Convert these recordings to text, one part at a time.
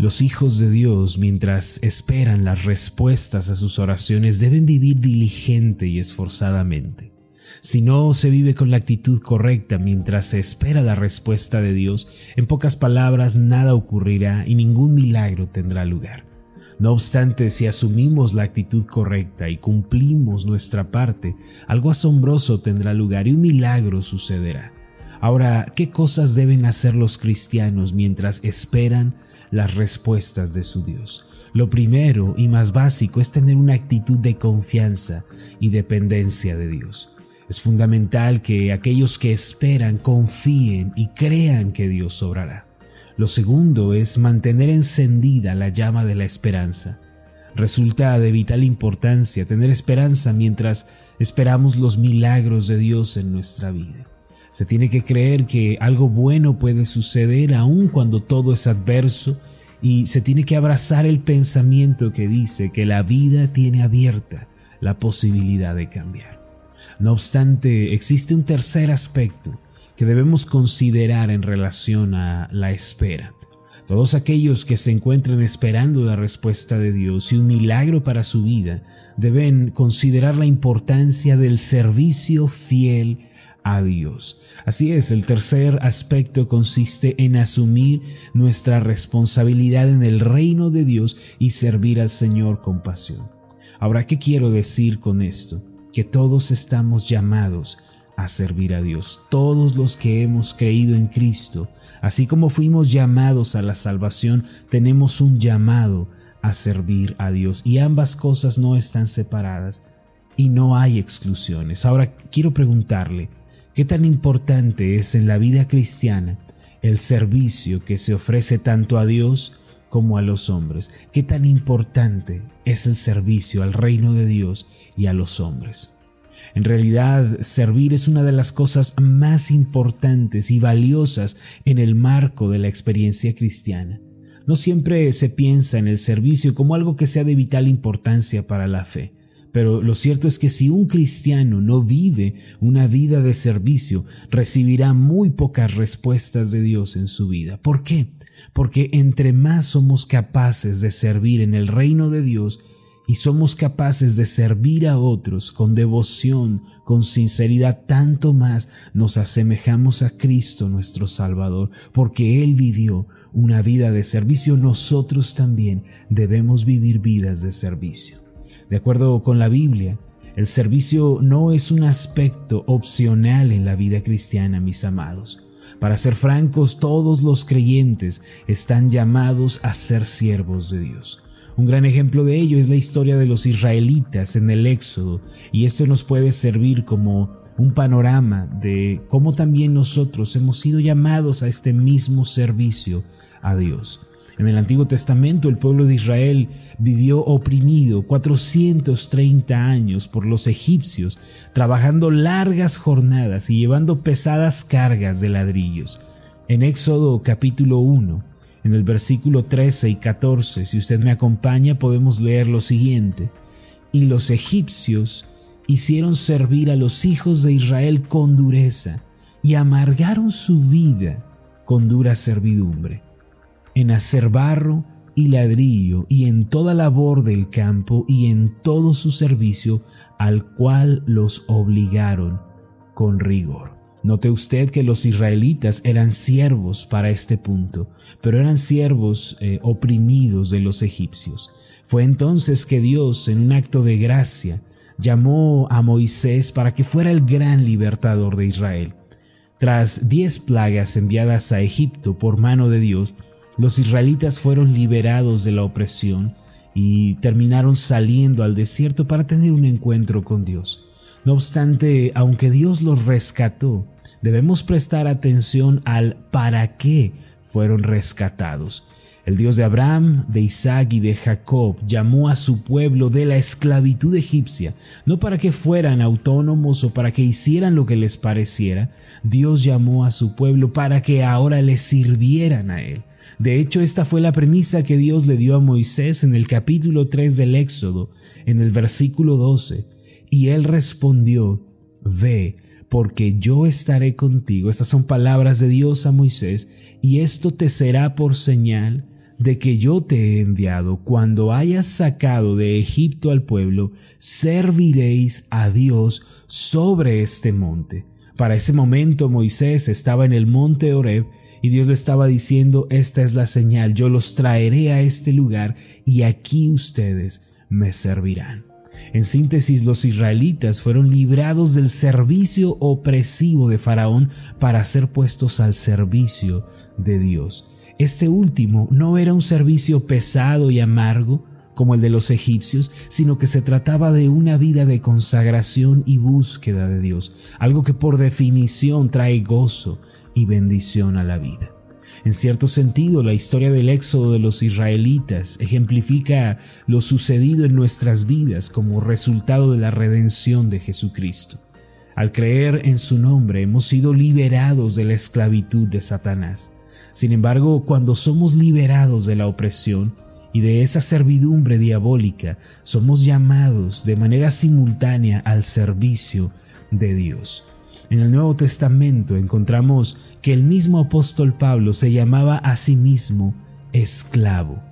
Los hijos de Dios, mientras esperan las respuestas a sus oraciones, deben vivir diligente y esforzadamente. Si no se vive con la actitud correcta mientras se espera la respuesta de Dios, en pocas palabras nada ocurrirá y ningún milagro tendrá lugar. No obstante, si asumimos la actitud correcta y cumplimos nuestra parte, algo asombroso tendrá lugar y un milagro sucederá. Ahora, ¿qué cosas deben hacer los cristianos mientras esperan las respuestas de su Dios? Lo primero y más básico es tener una actitud de confianza y dependencia de Dios. Es fundamental que aquellos que esperan confíen y crean que Dios obrará. Lo segundo es mantener encendida la llama de la esperanza. Resulta de vital importancia tener esperanza mientras esperamos los milagros de Dios en nuestra vida. Se tiene que creer que algo bueno puede suceder aun cuando todo es adverso y se tiene que abrazar el pensamiento que dice que la vida tiene abierta la posibilidad de cambiar. No obstante, existe un tercer aspecto que debemos considerar en relación a la espera. Todos aquellos que se encuentren esperando la respuesta de Dios y un milagro para su vida deben considerar la importancia del servicio fiel a Dios. Así es, el tercer aspecto consiste en asumir nuestra responsabilidad en el reino de Dios y servir al Señor con pasión. Ahora, ¿qué quiero decir con esto? Que todos estamos llamados a servir a Dios. Todos los que hemos creído en Cristo, así como fuimos llamados a la salvación, tenemos un llamado a servir a Dios. Y ambas cosas no están separadas y no hay exclusiones. Ahora quiero preguntarle, ¿Qué tan importante es en la vida cristiana el servicio que se ofrece tanto a Dios como a los hombres? ¿Qué tan importante es el servicio al reino de Dios y a los hombres? En realidad, servir es una de las cosas más importantes y valiosas en el marco de la experiencia cristiana. No siempre se piensa en el servicio como algo que sea de vital importancia para la fe. Pero lo cierto es que si un cristiano no vive una vida de servicio, recibirá muy pocas respuestas de Dios en su vida. ¿Por qué? Porque entre más somos capaces de servir en el reino de Dios, y somos capaces de servir a otros con devoción, con sinceridad, tanto más nos asemejamos a Cristo nuestro Salvador, porque Él vivió una vida de servicio, nosotros también debemos vivir vidas de servicio. De acuerdo con la Biblia, el servicio no es un aspecto opcional en la vida cristiana, mis amados. Para ser francos, todos los creyentes están llamados a ser siervos de Dios. Un gran ejemplo de ello es la historia de los israelitas en el Éxodo, y esto nos puede servir como un panorama de cómo también nosotros hemos sido llamados a este mismo servicio a Dios. En el Antiguo Testamento el pueblo de Israel vivió oprimido 430 años por los egipcios, trabajando largas jornadas y llevando pesadas cargas de ladrillos. En Éxodo capítulo 1, en el versículo 13 y 14, si usted me acompaña, podemos leer lo siguiente. Y los egipcios hicieron servir a los hijos de Israel con dureza y amargaron su vida con dura servidumbre en hacer barro y ladrillo y en toda labor del campo y en todo su servicio al cual los obligaron con rigor. Note usted que los israelitas eran siervos para este punto, pero eran siervos eh, oprimidos de los egipcios. Fue entonces que Dios, en un acto de gracia, llamó a Moisés para que fuera el gran libertador de Israel. Tras diez plagas enviadas a Egipto por mano de Dios, los israelitas fueron liberados de la opresión y terminaron saliendo al desierto para tener un encuentro con Dios. No obstante, aunque Dios los rescató, debemos prestar atención al para qué fueron rescatados. El Dios de Abraham, de Isaac y de Jacob llamó a su pueblo de la esclavitud egipcia, no para que fueran autónomos o para que hicieran lo que les pareciera, Dios llamó a su pueblo para que ahora le sirvieran a Él. De hecho, esta fue la premisa que Dios le dio a Moisés en el capítulo 3 del Éxodo, en el versículo 12. Y él respondió, Ve, porque yo estaré contigo. Estas son palabras de Dios a Moisés, y esto te será por señal de que yo te he enviado, cuando hayas sacado de Egipto al pueblo, serviréis a Dios sobre este monte. Para ese momento Moisés estaba en el monte Horeb y Dios le estaba diciendo, esta es la señal, yo los traeré a este lugar y aquí ustedes me servirán. En síntesis, los israelitas fueron librados del servicio opresivo de Faraón para ser puestos al servicio de Dios. Este último no era un servicio pesado y amargo como el de los egipcios, sino que se trataba de una vida de consagración y búsqueda de Dios, algo que por definición trae gozo y bendición a la vida. En cierto sentido, la historia del éxodo de los israelitas ejemplifica lo sucedido en nuestras vidas como resultado de la redención de Jesucristo. Al creer en su nombre hemos sido liberados de la esclavitud de Satanás. Sin embargo, cuando somos liberados de la opresión y de esa servidumbre diabólica, somos llamados de manera simultánea al servicio de Dios. En el Nuevo Testamento encontramos que el mismo apóstol Pablo se llamaba a sí mismo esclavo.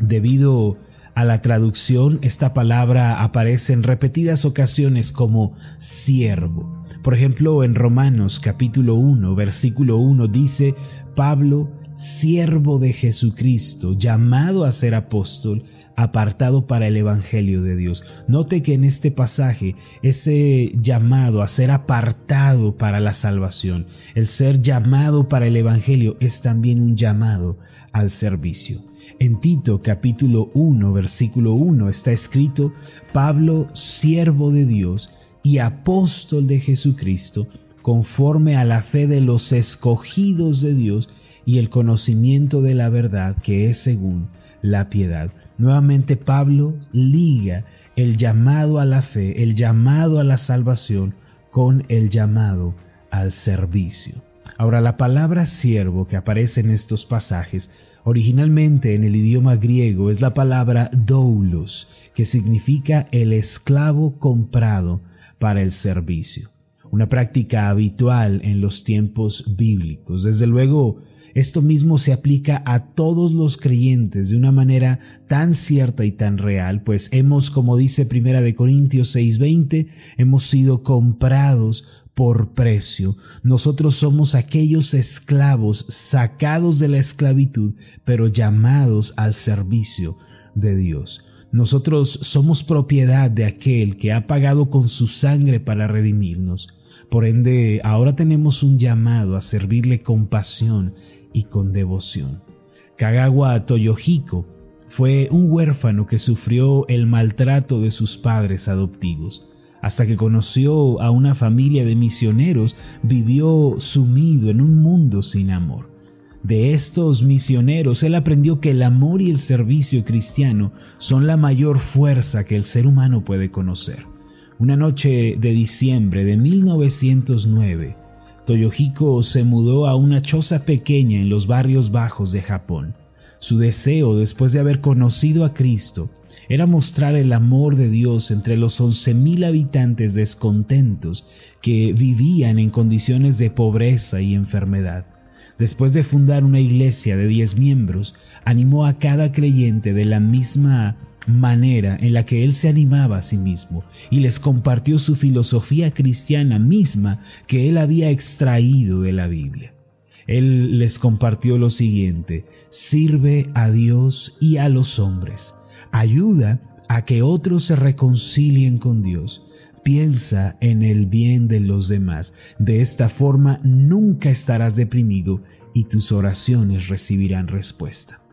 Debido a la traducción, esta palabra aparece en repetidas ocasiones como siervo. Por ejemplo, en Romanos capítulo 1, versículo 1 dice, Pablo, siervo de Jesucristo, llamado a ser apóstol, apartado para el Evangelio de Dios. Note que en este pasaje ese llamado a ser apartado para la salvación, el ser llamado para el Evangelio es también un llamado al servicio. En Tito capítulo 1 versículo 1 está escrito, Pablo, siervo de Dios y apóstol de Jesucristo, conforme a la fe de los escogidos de Dios y el conocimiento de la verdad que es según la piedad. Nuevamente Pablo liga el llamado a la fe, el llamado a la salvación con el llamado al servicio. Ahora la palabra siervo que aparece en estos pasajes originalmente en el idioma griego es la palabra doulos, que significa el esclavo comprado para el servicio. Una práctica habitual en los tiempos bíblicos. Desde luego, esto mismo se aplica a todos los creyentes de una manera tan cierta y tan real, pues hemos, como dice Primera de Corintios 6:20, hemos sido comprados por precio. Nosotros somos aquellos esclavos sacados de la esclavitud, pero llamados al servicio de Dios. Nosotros somos propiedad de aquel que ha pagado con su sangre para redimirnos. Por ende, ahora tenemos un llamado a servirle con pasión y con devoción. Kagawa Toyohiko fue un huérfano que sufrió el maltrato de sus padres adoptivos. Hasta que conoció a una familia de misioneros, vivió sumido en un mundo sin amor. De estos misioneros, él aprendió que el amor y el servicio cristiano son la mayor fuerza que el ser humano puede conocer. Una noche de diciembre de 1909, Toyohiko se mudó a una choza pequeña en los barrios bajos de Japón. Su deseo, después de haber conocido a Cristo, era mostrar el amor de Dios entre los once mil habitantes descontentos que vivían en condiciones de pobreza y enfermedad. Después de fundar una iglesia de diez miembros, animó a cada creyente de la misma manera en la que él se animaba a sí mismo y les compartió su filosofía cristiana misma que él había extraído de la Biblia. Él les compartió lo siguiente, sirve a Dios y a los hombres, ayuda a que otros se reconcilien con Dios, piensa en el bien de los demás, de esta forma nunca estarás deprimido y tus oraciones recibirán respuesta.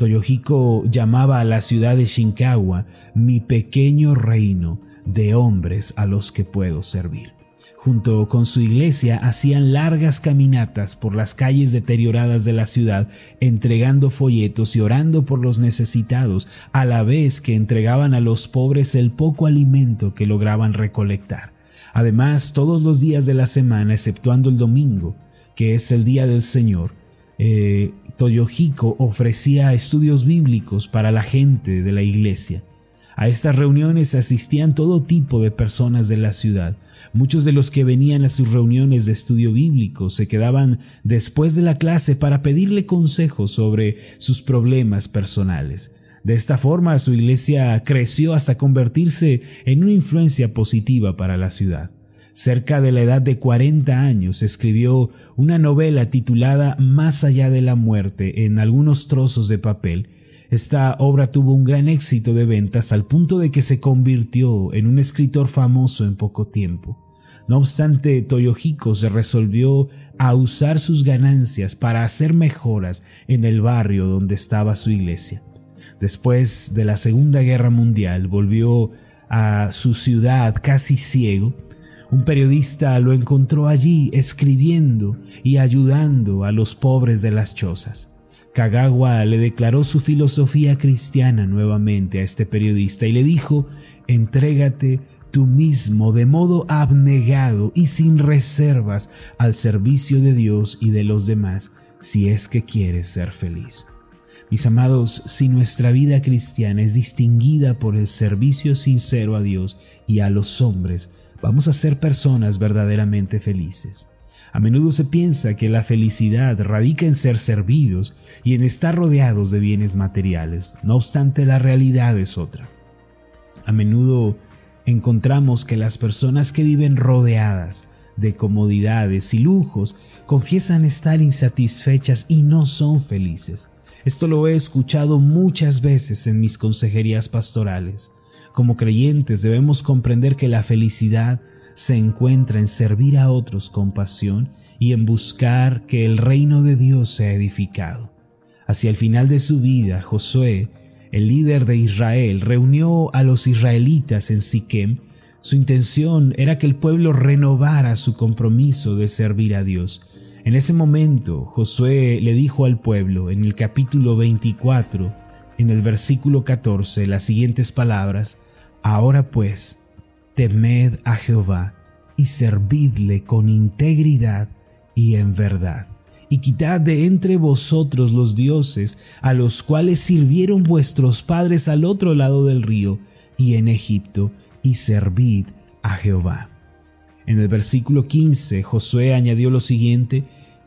Toyohiko llamaba a la ciudad de Shinkawa mi pequeño reino de hombres a los que puedo servir. Junto con su iglesia hacían largas caminatas por las calles deterioradas de la ciudad, entregando folletos y orando por los necesitados, a la vez que entregaban a los pobres el poco alimento que lograban recolectar. Además, todos los días de la semana, exceptuando el domingo, que es el día del Señor, eh, Toyohiko ofrecía estudios bíblicos para la gente de la iglesia. A estas reuniones asistían todo tipo de personas de la ciudad. Muchos de los que venían a sus reuniones de estudio bíblico se quedaban después de la clase para pedirle consejos sobre sus problemas personales. De esta forma su iglesia creció hasta convertirse en una influencia positiva para la ciudad. Cerca de la edad de 40 años escribió una novela titulada Más allá de la muerte en algunos trozos de papel. Esta obra tuvo un gran éxito de ventas al punto de que se convirtió en un escritor famoso en poco tiempo. No obstante, Toyohiko se resolvió a usar sus ganancias para hacer mejoras en el barrio donde estaba su iglesia. Después de la Segunda Guerra Mundial volvió a su ciudad casi ciego un periodista lo encontró allí escribiendo y ayudando a los pobres de las chozas. Kagawa le declaró su filosofía cristiana nuevamente a este periodista y le dijo, entrégate tú mismo de modo abnegado y sin reservas al servicio de Dios y de los demás si es que quieres ser feliz. Mis amados, si nuestra vida cristiana es distinguida por el servicio sincero a Dios y a los hombres, vamos a ser personas verdaderamente felices. A menudo se piensa que la felicidad radica en ser servidos y en estar rodeados de bienes materiales, no obstante la realidad es otra. A menudo encontramos que las personas que viven rodeadas de comodidades y lujos confiesan estar insatisfechas y no son felices. Esto lo he escuchado muchas veces en mis consejerías pastorales. Como creyentes debemos comprender que la felicidad se encuentra en servir a otros con pasión y en buscar que el reino de Dios sea edificado. Hacia el final de su vida, Josué, el líder de Israel, reunió a los israelitas en Siquem. Su intención era que el pueblo renovara su compromiso de servir a Dios. En ese momento, Josué le dijo al pueblo en el capítulo 24 en el versículo 14 las siguientes palabras, Ahora pues, temed a Jehová y servidle con integridad y en verdad, y quitad de entre vosotros los dioses a los cuales sirvieron vuestros padres al otro lado del río y en Egipto, y servid a Jehová. En el versículo 15 Josué añadió lo siguiente,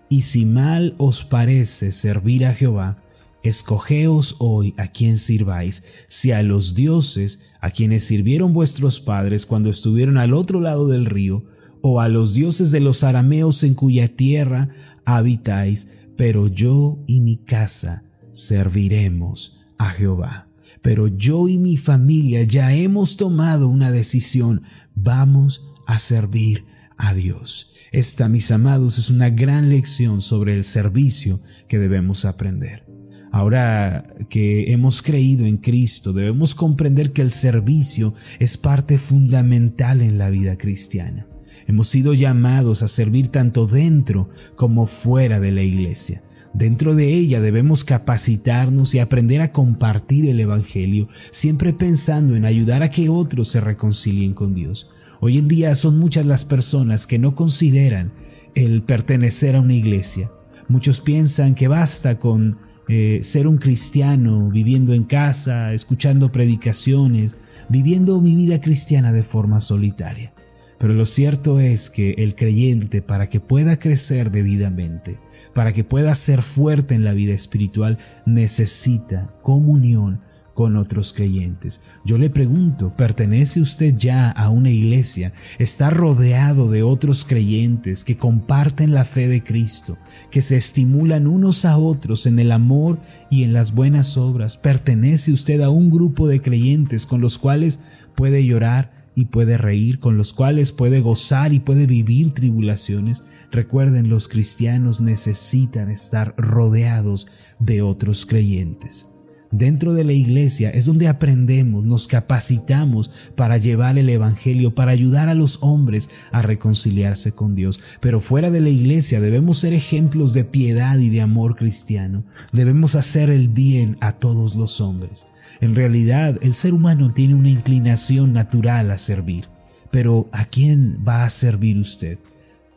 y si mal os parece servir a Jehová, Escogeos hoy a quien sirváis, si a los dioses a quienes sirvieron vuestros padres cuando estuvieron al otro lado del río, o a los dioses de los arameos en cuya tierra habitáis, pero yo y mi casa serviremos a Jehová. Pero yo y mi familia ya hemos tomado una decisión, vamos a servir a Dios. Esta, mis amados, es una gran lección sobre el servicio que debemos aprender. Ahora que hemos creído en Cristo, debemos comprender que el servicio es parte fundamental en la vida cristiana. Hemos sido llamados a servir tanto dentro como fuera de la iglesia. Dentro de ella debemos capacitarnos y aprender a compartir el Evangelio, siempre pensando en ayudar a que otros se reconcilien con Dios. Hoy en día son muchas las personas que no consideran el pertenecer a una iglesia. Muchos piensan que basta con eh, ser un cristiano, viviendo en casa, escuchando predicaciones, viviendo mi vida cristiana de forma solitaria. Pero lo cierto es que el creyente, para que pueda crecer debidamente, para que pueda ser fuerte en la vida espiritual, necesita comunión con otros creyentes. Yo le pregunto, ¿pertenece usted ya a una iglesia? ¿Está rodeado de otros creyentes que comparten la fe de Cristo, que se estimulan unos a otros en el amor y en las buenas obras? ¿Pertenece usted a un grupo de creyentes con los cuales puede llorar? y puede reír, con los cuales puede gozar y puede vivir tribulaciones. Recuerden, los cristianos necesitan estar rodeados de otros creyentes. Dentro de la iglesia es donde aprendemos, nos capacitamos para llevar el Evangelio, para ayudar a los hombres a reconciliarse con Dios. Pero fuera de la iglesia debemos ser ejemplos de piedad y de amor cristiano. Debemos hacer el bien a todos los hombres. En realidad, el ser humano tiene una inclinación natural a servir. Pero ¿a quién va a servir usted?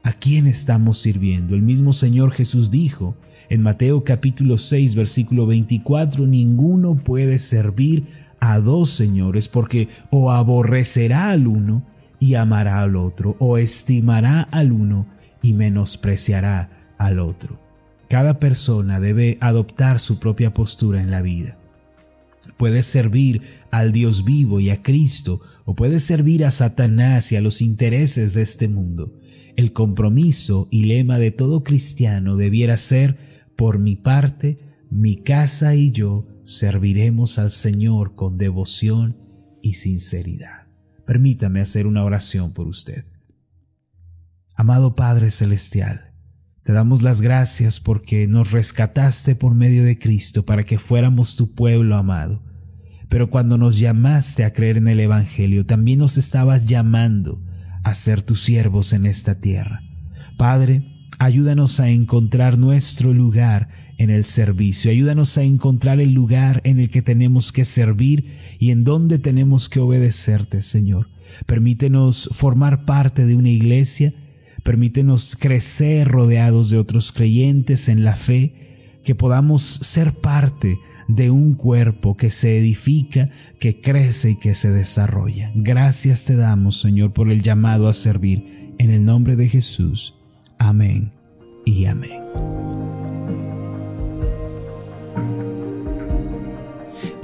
¿A quién estamos sirviendo? El mismo Señor Jesús dijo en Mateo capítulo 6 versículo 24, ninguno puede servir a dos señores, porque o aborrecerá al uno y amará al otro, o estimará al uno y menospreciará al otro. Cada persona debe adoptar su propia postura en la vida. Puedes servir al Dios vivo y a Cristo, o puedes servir a Satanás y a los intereses de este mundo. El compromiso y lema de todo cristiano debiera ser, por mi parte, mi casa y yo serviremos al Señor con devoción y sinceridad. Permítame hacer una oración por usted. Amado Padre Celestial, te damos las gracias porque nos rescataste por medio de Cristo para que fuéramos tu pueblo amado. Pero cuando nos llamaste a creer en el Evangelio, también nos estabas llamando a ser tus siervos en esta tierra. Padre, ayúdanos a encontrar nuestro lugar en el servicio. Ayúdanos a encontrar el lugar en el que tenemos que servir y en donde tenemos que obedecerte, Señor. Permítenos formar parte de una iglesia Permítenos crecer rodeados de otros creyentes en la fe, que podamos ser parte de un cuerpo que se edifica, que crece y que se desarrolla. Gracias te damos, Señor, por el llamado a servir. En el nombre de Jesús. Amén y amén.